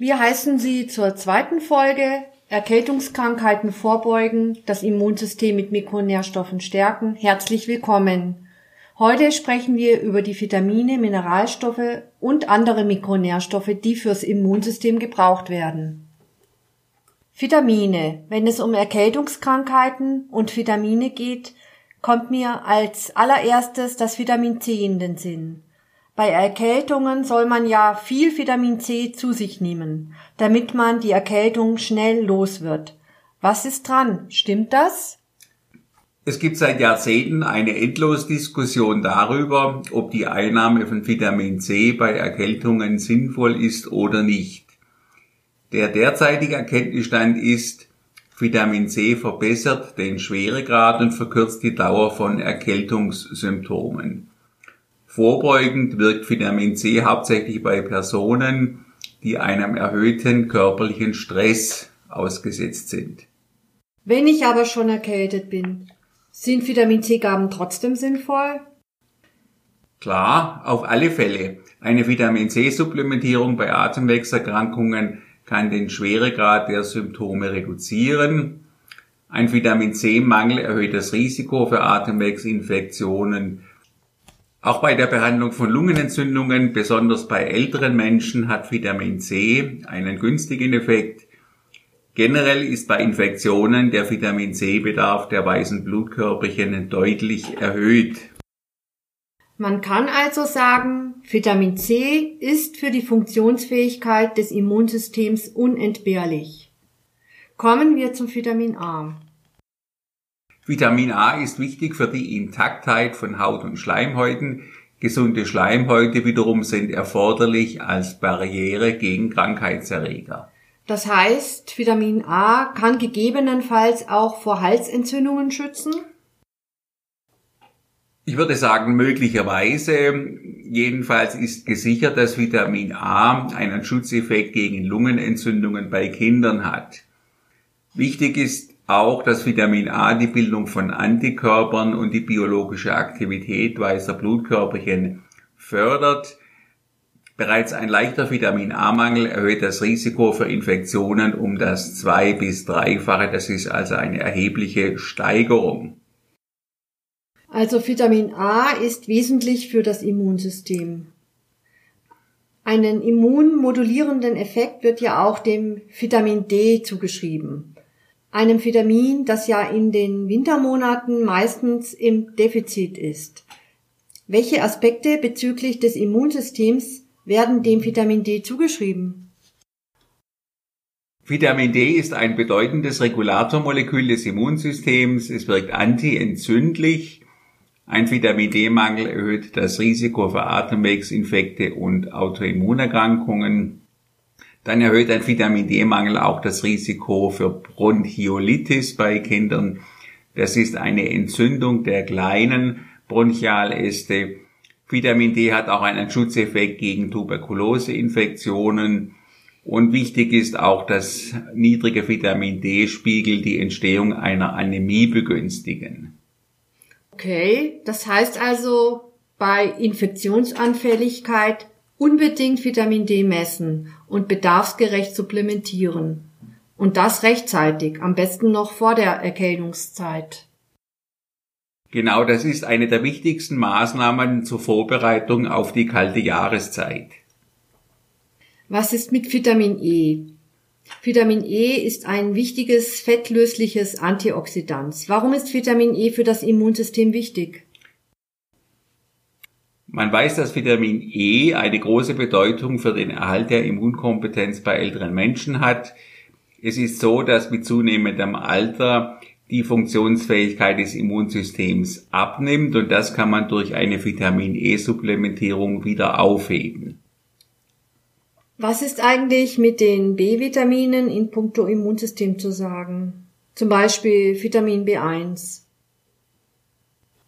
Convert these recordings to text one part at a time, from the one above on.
Wir heißen Sie zur zweiten Folge Erkältungskrankheiten vorbeugen, das Immunsystem mit Mikronährstoffen stärken. Herzlich willkommen. Heute sprechen wir über die Vitamine, Mineralstoffe und andere Mikronährstoffe, die fürs Immunsystem gebraucht werden. Vitamine. Wenn es um Erkältungskrankheiten und Vitamine geht, kommt mir als allererstes das Vitamin C in den Sinn. Bei Erkältungen soll man ja viel Vitamin C zu sich nehmen, damit man die Erkältung schnell los wird. Was ist dran? Stimmt das? Es gibt seit Jahrzehnten eine Endlosdiskussion darüber, ob die Einnahme von Vitamin C bei Erkältungen sinnvoll ist oder nicht. Der derzeitige Erkenntnisstand ist, Vitamin C verbessert den Schweregrad und verkürzt die Dauer von Erkältungssymptomen. Vorbeugend wirkt Vitamin C hauptsächlich bei Personen, die einem erhöhten körperlichen Stress ausgesetzt sind. Wenn ich aber schon erkältet bin, sind Vitamin C-Gaben trotzdem sinnvoll? Klar, auf alle Fälle. Eine Vitamin C-Supplementierung bei Atemwegserkrankungen kann den Schweregrad der Symptome reduzieren. Ein Vitamin C-Mangel erhöht das Risiko für Atemwegsinfektionen auch bei der Behandlung von Lungenentzündungen, besonders bei älteren Menschen, hat Vitamin C einen günstigen Effekt. Generell ist bei Infektionen der Vitamin C-Bedarf der weißen Blutkörperchen deutlich erhöht. Man kann also sagen, Vitamin C ist für die Funktionsfähigkeit des Immunsystems unentbehrlich. Kommen wir zum Vitamin A. Vitamin A ist wichtig für die Intaktheit von Haut und Schleimhäuten. Gesunde Schleimhäute wiederum sind erforderlich als Barriere gegen Krankheitserreger. Das heißt, Vitamin A kann gegebenenfalls auch vor Halsentzündungen schützen? Ich würde sagen, möglicherweise. Jedenfalls ist gesichert, dass Vitamin A einen Schutzeffekt gegen Lungenentzündungen bei Kindern hat. Wichtig ist auch dass Vitamin A die Bildung von Antikörpern und die biologische Aktivität weißer Blutkörperchen fördert. Bereits ein leichter Vitamin A-Mangel erhöht das Risiko für Infektionen um das zwei- bis dreifache. Das ist also eine erhebliche Steigerung. Also Vitamin A ist wesentlich für das Immunsystem. Einen immunmodulierenden Effekt wird ja auch dem Vitamin D zugeschrieben einem Vitamin, das ja in den Wintermonaten meistens im Defizit ist. Welche Aspekte bezüglich des Immunsystems werden dem Vitamin D zugeschrieben? Vitamin D ist ein bedeutendes Regulatormolekül des Immunsystems. Es wirkt antientzündlich. Ein Vitamin D-Mangel erhöht das Risiko für Atemwegsinfekte und Autoimmunerkrankungen. Dann erhöht ein Vitamin D-Mangel auch das Risiko für Bronchiolitis bei Kindern. Das ist eine Entzündung der kleinen Bronchialäste. Vitamin D hat auch einen Schutzeffekt gegen Tuberkuloseinfektionen. Und wichtig ist auch, dass niedrige Vitamin D-Spiegel die Entstehung einer Anämie begünstigen. Okay, das heißt also, bei Infektionsanfälligkeit unbedingt Vitamin D messen und bedarfsgerecht supplementieren. Und das rechtzeitig, am besten noch vor der Erkältungszeit. Genau, das ist eine der wichtigsten Maßnahmen zur Vorbereitung auf die kalte Jahreszeit. Was ist mit Vitamin E? Vitamin E ist ein wichtiges fettlösliches Antioxidant. Warum ist Vitamin E für das Immunsystem wichtig? Man weiß, dass Vitamin E eine große Bedeutung für den Erhalt der Immunkompetenz bei älteren Menschen hat. Es ist so, dass mit zunehmendem Alter die Funktionsfähigkeit des Immunsystems abnimmt und das kann man durch eine Vitamin E-Supplementierung wieder aufheben. Was ist eigentlich mit den B-Vitaminen in puncto Immunsystem zu sagen? Zum Beispiel Vitamin B1.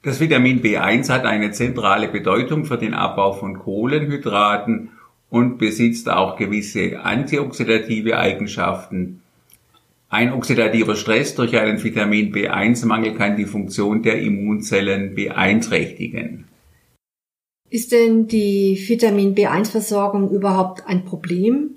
Das Vitamin B1 hat eine zentrale Bedeutung für den Abbau von Kohlenhydraten und besitzt auch gewisse antioxidative Eigenschaften. Ein oxidativer Stress durch einen Vitamin B1-Mangel kann die Funktion der Immunzellen beeinträchtigen. Ist denn die Vitamin B1-Versorgung überhaupt ein Problem?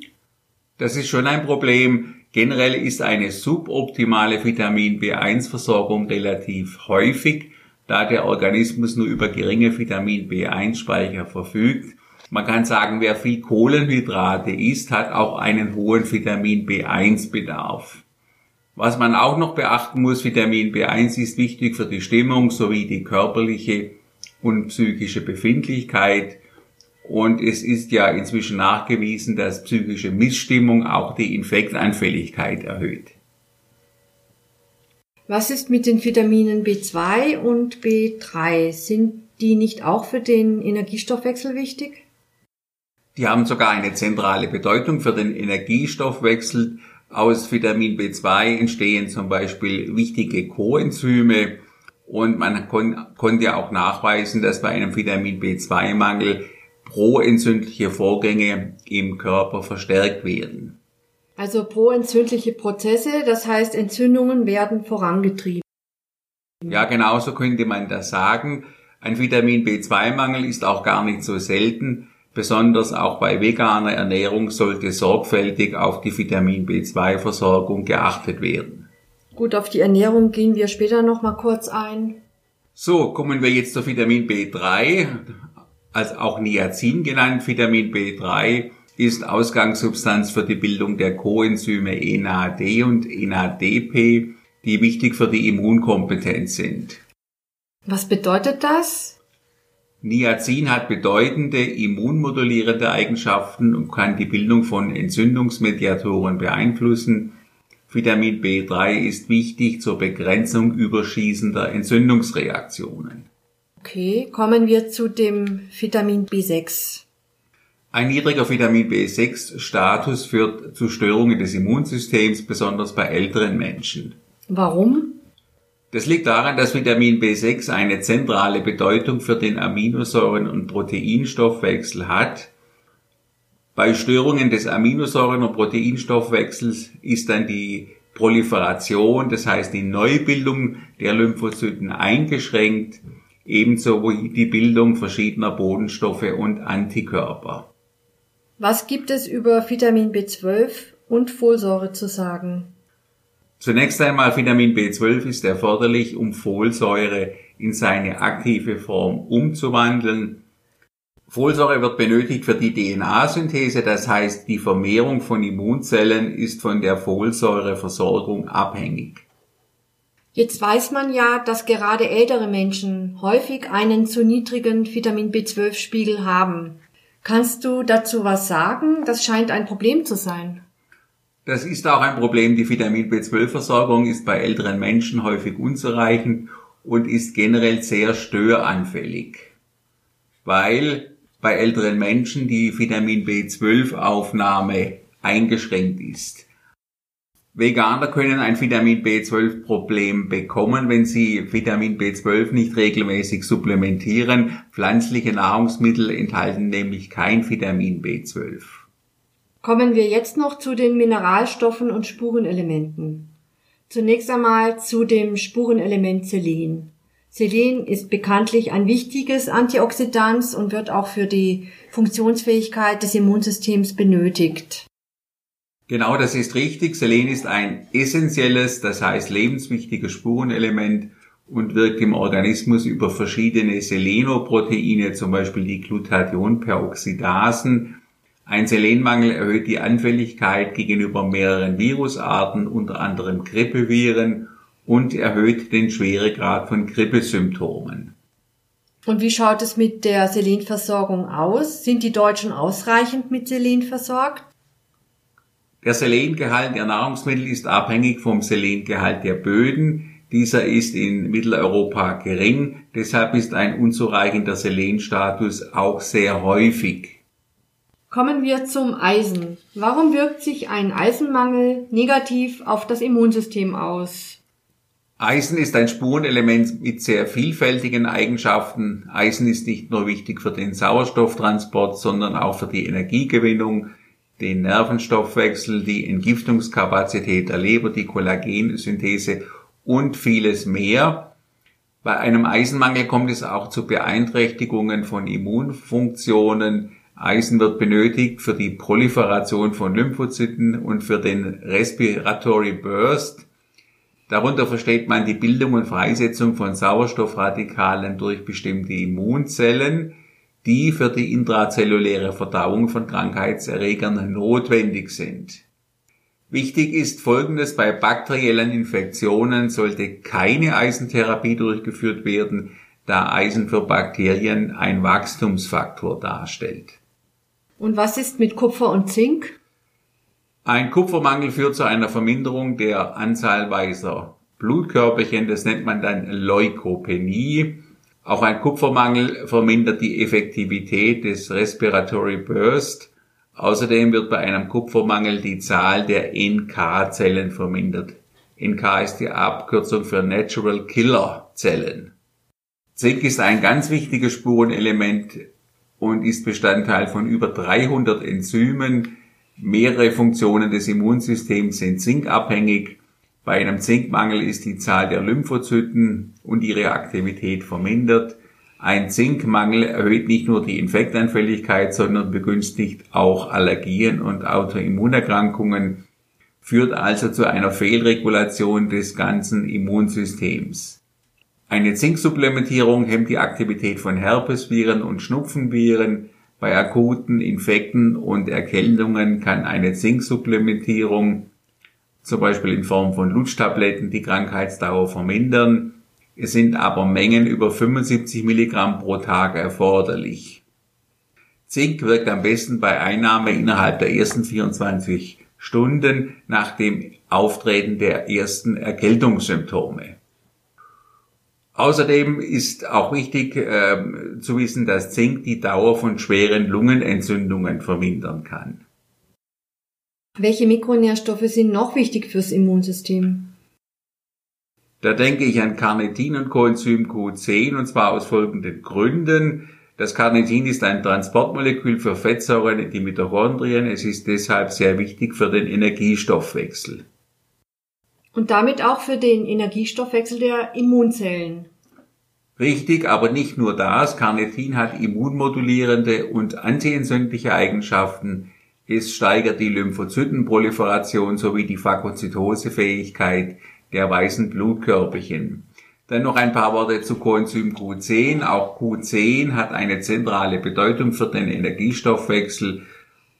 Das ist schon ein Problem. Generell ist eine suboptimale Vitamin B1-Versorgung relativ häufig, da der Organismus nur über geringe Vitamin B1-Speicher verfügt. Man kann sagen, wer viel Kohlenhydrate isst, hat auch einen hohen Vitamin B1-Bedarf. Was man auch noch beachten muss, Vitamin B1 ist wichtig für die Stimmung sowie die körperliche und psychische Befindlichkeit. Und es ist ja inzwischen nachgewiesen, dass psychische Missstimmung auch die Infektanfälligkeit erhöht. Was ist mit den Vitaminen B2 und B3? Sind die nicht auch für den Energiestoffwechsel wichtig? Die haben sogar eine zentrale Bedeutung für den Energiestoffwechsel. Aus Vitamin B2 entstehen zum Beispiel wichtige Coenzyme und man kon konnte auch nachweisen, dass bei einem Vitamin B2-Mangel proentzündliche Vorgänge im Körper verstärkt werden. Also proentzündliche Prozesse, das heißt Entzündungen werden vorangetrieben. Ja, genauso könnte man das sagen. Ein Vitamin B2-Mangel ist auch gar nicht so selten. Besonders auch bei veganer Ernährung sollte sorgfältig auf die Vitamin B2-Versorgung geachtet werden. Gut, auf die Ernährung gehen wir später noch mal kurz ein. So, kommen wir jetzt zu Vitamin B3, als auch Niacin genannt. Vitamin B3 ist Ausgangssubstanz für die Bildung der Coenzyme NAD und NADP, die wichtig für die Immunkompetenz sind. Was bedeutet das? Niacin hat bedeutende immunmodulierende Eigenschaften und kann die Bildung von Entzündungsmediatoren beeinflussen. Vitamin B3 ist wichtig zur Begrenzung überschießender Entzündungsreaktionen. Okay, kommen wir zu dem Vitamin B6. Ein niedriger Vitamin B6-Status führt zu Störungen des Immunsystems, besonders bei älteren Menschen. Warum? Das liegt daran, dass Vitamin B6 eine zentrale Bedeutung für den Aminosäuren- und Proteinstoffwechsel hat. Bei Störungen des Aminosäuren- und Proteinstoffwechsels ist dann die Proliferation, das heißt die Neubildung der Lymphozyten eingeschränkt, ebenso wie die Bildung verschiedener Bodenstoffe und Antikörper. Was gibt es über Vitamin B12 und Folsäure zu sagen? Zunächst einmal Vitamin B12 ist erforderlich, um Folsäure in seine aktive Form umzuwandeln. Folsäure wird benötigt für die DNA-Synthese, das heißt die Vermehrung von Immunzellen ist von der Folsäureversorgung abhängig. Jetzt weiß man ja, dass gerade ältere Menschen häufig einen zu niedrigen Vitamin B12-Spiegel haben. Kannst du dazu was sagen? Das scheint ein Problem zu sein. Das ist auch ein Problem. Die Vitamin B12-Versorgung ist bei älteren Menschen häufig unzureichend und ist generell sehr störanfällig, weil bei älteren Menschen die Vitamin B12-Aufnahme eingeschränkt ist. Veganer können ein Vitamin B12-Problem bekommen, wenn sie Vitamin B12 nicht regelmäßig supplementieren. Pflanzliche Nahrungsmittel enthalten nämlich kein Vitamin B12. Kommen wir jetzt noch zu den Mineralstoffen und Spurenelementen. Zunächst einmal zu dem Spurenelement Selen. Selen ist bekanntlich ein wichtiges Antioxidant und wird auch für die Funktionsfähigkeit des Immunsystems benötigt. Genau, das ist richtig. Selen ist ein essentielles, das heißt lebenswichtiges Spurenelement und wirkt im Organismus über verschiedene Selenoproteine, zum Beispiel die Glutathionperoxidasen, ein Selenmangel erhöht die Anfälligkeit gegenüber mehreren Virusarten, unter anderem Grippeviren, und erhöht den Schweregrad von Grippesymptomen. Und wie schaut es mit der Selenversorgung aus? Sind die Deutschen ausreichend mit Selen versorgt? Der Selengehalt der Nahrungsmittel ist abhängig vom Selengehalt der Böden. Dieser ist in Mitteleuropa gering, deshalb ist ein unzureichender Selenstatus auch sehr häufig. Kommen wir zum Eisen. Warum wirkt sich ein Eisenmangel negativ auf das Immunsystem aus? Eisen ist ein Spurenelement mit sehr vielfältigen Eigenschaften. Eisen ist nicht nur wichtig für den Sauerstofftransport, sondern auch für die Energiegewinnung, den Nervenstoffwechsel, die Entgiftungskapazität der Leber, die Kollagensynthese und vieles mehr. Bei einem Eisenmangel kommt es auch zu Beeinträchtigungen von Immunfunktionen, Eisen wird benötigt für die Proliferation von Lymphozyten und für den Respiratory Burst. Darunter versteht man die Bildung und Freisetzung von Sauerstoffradikalen durch bestimmte Immunzellen, die für die intrazelluläre Verdauung von Krankheitserregern notwendig sind. Wichtig ist Folgendes, bei bakteriellen Infektionen sollte keine Eisentherapie durchgeführt werden, da Eisen für Bakterien ein Wachstumsfaktor darstellt. Und was ist mit Kupfer und Zink? Ein Kupfermangel führt zu einer Verminderung der Anzahl weißer Blutkörperchen, das nennt man dann Leukopenie. Auch ein Kupfermangel vermindert die Effektivität des Respiratory Burst. Außerdem wird bei einem Kupfermangel die Zahl der NK-Zellen vermindert. NK ist die Abkürzung für Natural Killer Zellen. Zink ist ein ganz wichtiges Spurenelement und ist Bestandteil von über 300 Enzymen. Mehrere Funktionen des Immunsystems sind zinkabhängig. Bei einem Zinkmangel ist die Zahl der Lymphozyten und ihre Aktivität vermindert. Ein Zinkmangel erhöht nicht nur die Infektanfälligkeit, sondern begünstigt auch Allergien und Autoimmunerkrankungen, führt also zu einer Fehlregulation des ganzen Immunsystems. Eine Zinksupplementierung hemmt die Aktivität von Herpesviren und Schnupfenviren. Bei akuten Infekten und Erkältungen kann eine Zinksupplementierung, zum Beispiel in Form von Lutschtabletten, die Krankheitsdauer vermindern. Es sind aber Mengen über 75 Milligramm pro Tag erforderlich. Zink wirkt am besten bei Einnahme innerhalb der ersten 24 Stunden nach dem Auftreten der ersten Erkältungssymptome. Außerdem ist auch wichtig äh, zu wissen, dass Zink die Dauer von schweren Lungenentzündungen vermindern kann. Welche Mikronährstoffe sind noch wichtig fürs Immunsystem? Da denke ich an Carnitin und Coenzym Q10 und zwar aus folgenden Gründen. Das Carnitin ist ein Transportmolekül für Fettsäuren in die Mitochondrien. Es ist deshalb sehr wichtig für den Energiestoffwechsel. Und damit auch für den Energiestoffwechsel der Immunzellen. Richtig, aber nicht nur das. Carnitin hat immunmodulierende und antientzündliche Eigenschaften. Es steigert die Lymphozytenproliferation sowie die Phagozytosefähigkeit der weißen Blutkörperchen. Dann noch ein paar Worte zu Coenzym Q10. Auch Q10 hat eine zentrale Bedeutung für den Energiestoffwechsel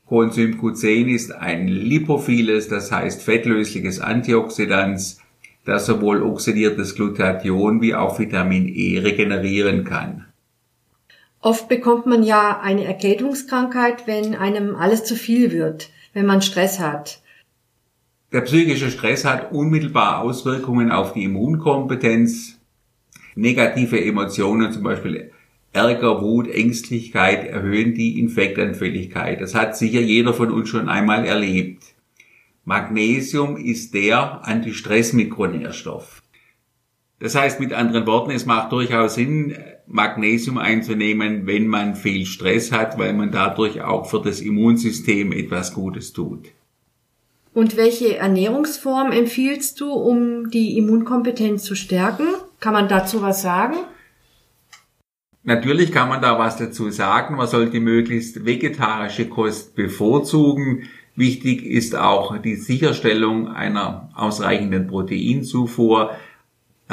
Coenzym Q10 ist ein lipophiles, das heißt fettlösliches Antioxidans, das sowohl oxidiertes Glutathion wie auch Vitamin E regenerieren kann. Oft bekommt man ja eine Erkältungskrankheit, wenn einem alles zu viel wird, wenn man Stress hat. Der psychische Stress hat unmittelbar Auswirkungen auf die Immunkompetenz. Negative Emotionen, zum Beispiel Ärger, Wut, Ängstlichkeit erhöhen die Infektanfälligkeit. Das hat sicher jeder von uns schon einmal erlebt. Magnesium ist der Antistress-Mikronährstoff. Das heißt mit anderen Worten, es macht durchaus Sinn, Magnesium einzunehmen, wenn man viel Stress hat, weil man dadurch auch für das Immunsystem etwas Gutes tut. Und welche Ernährungsform empfiehlst du, um die Immunkompetenz zu stärken? Kann man dazu was sagen? Natürlich kann man da was dazu sagen. Man sollte möglichst vegetarische Kost bevorzugen. Wichtig ist auch die Sicherstellung einer ausreichenden Proteinzufuhr.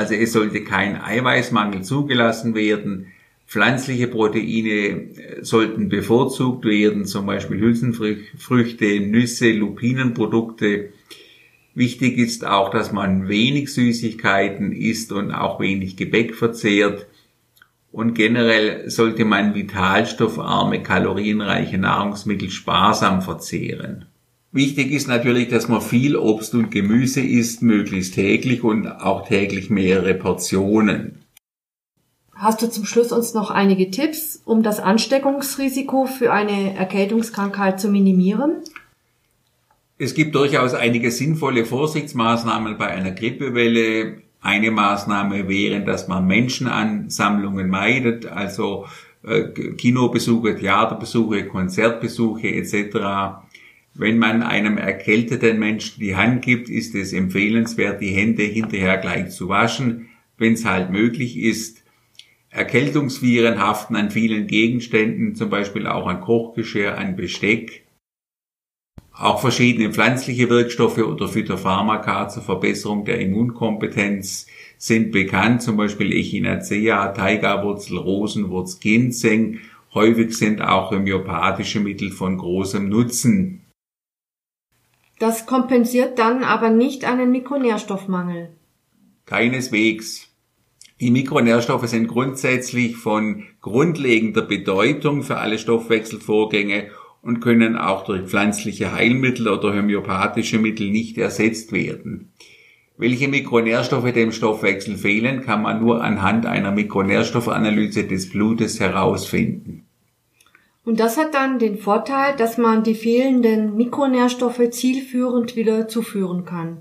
Also es sollte kein Eiweißmangel zugelassen werden. Pflanzliche Proteine äh, sollten bevorzugt werden, zum Beispiel Hülsenfrüchte, Nüsse, Lupinenprodukte. Wichtig ist auch, dass man wenig Süßigkeiten isst und auch wenig Gebäck verzehrt. Und generell sollte man vitalstoffarme, kalorienreiche Nahrungsmittel sparsam verzehren. Wichtig ist natürlich, dass man viel Obst und Gemüse isst, möglichst täglich und auch täglich mehrere Portionen. Hast du zum Schluss uns noch einige Tipps, um das Ansteckungsrisiko für eine Erkältungskrankheit zu minimieren? Es gibt durchaus einige sinnvolle Vorsichtsmaßnahmen bei einer Grippewelle. Eine Maßnahme wäre, dass man Menschenansammlungen meidet, also äh, Kinobesuche, Theaterbesuche, Konzertbesuche etc. Wenn man einem erkälteten Menschen die Hand gibt, ist es empfehlenswert, die Hände hinterher gleich zu waschen, wenn es halt möglich ist. Erkältungsviren haften an vielen Gegenständen, zum Beispiel auch an Kochgeschirr, an Besteck. Auch verschiedene pflanzliche Wirkstoffe oder Phytopharmaka zur Verbesserung der Immunkompetenz sind bekannt, zum Beispiel Echinacea, Taigawurzel, Rosenwurz, Ginseng. Häufig sind auch homöopathische Mittel von großem Nutzen. Das kompensiert dann aber nicht einen Mikronährstoffmangel. Keineswegs. Die Mikronährstoffe sind grundsätzlich von grundlegender Bedeutung für alle Stoffwechselvorgänge und können auch durch pflanzliche Heilmittel oder homöopathische Mittel nicht ersetzt werden. Welche Mikronährstoffe dem Stoffwechsel fehlen, kann man nur anhand einer Mikronährstoffanalyse des Blutes herausfinden. Und das hat dann den Vorteil, dass man die fehlenden Mikronährstoffe zielführend wieder zuführen kann.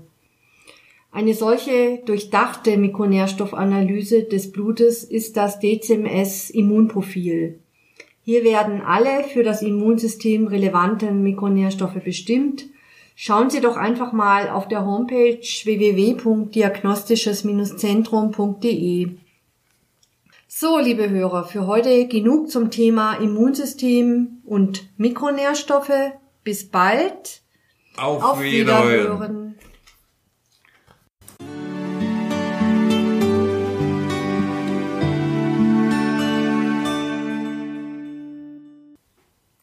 Eine solche durchdachte Mikronährstoffanalyse des Blutes ist das DCMS Immunprofil. Hier werden alle für das Immunsystem relevanten Mikronährstoffe bestimmt. Schauen Sie doch einfach mal auf der Homepage www.diagnostisches-zentrum.de. So, liebe Hörer, für heute genug zum Thema Immunsystem und Mikronährstoffe. Bis bald. Auf, auf Wiederhören. Wiederhören.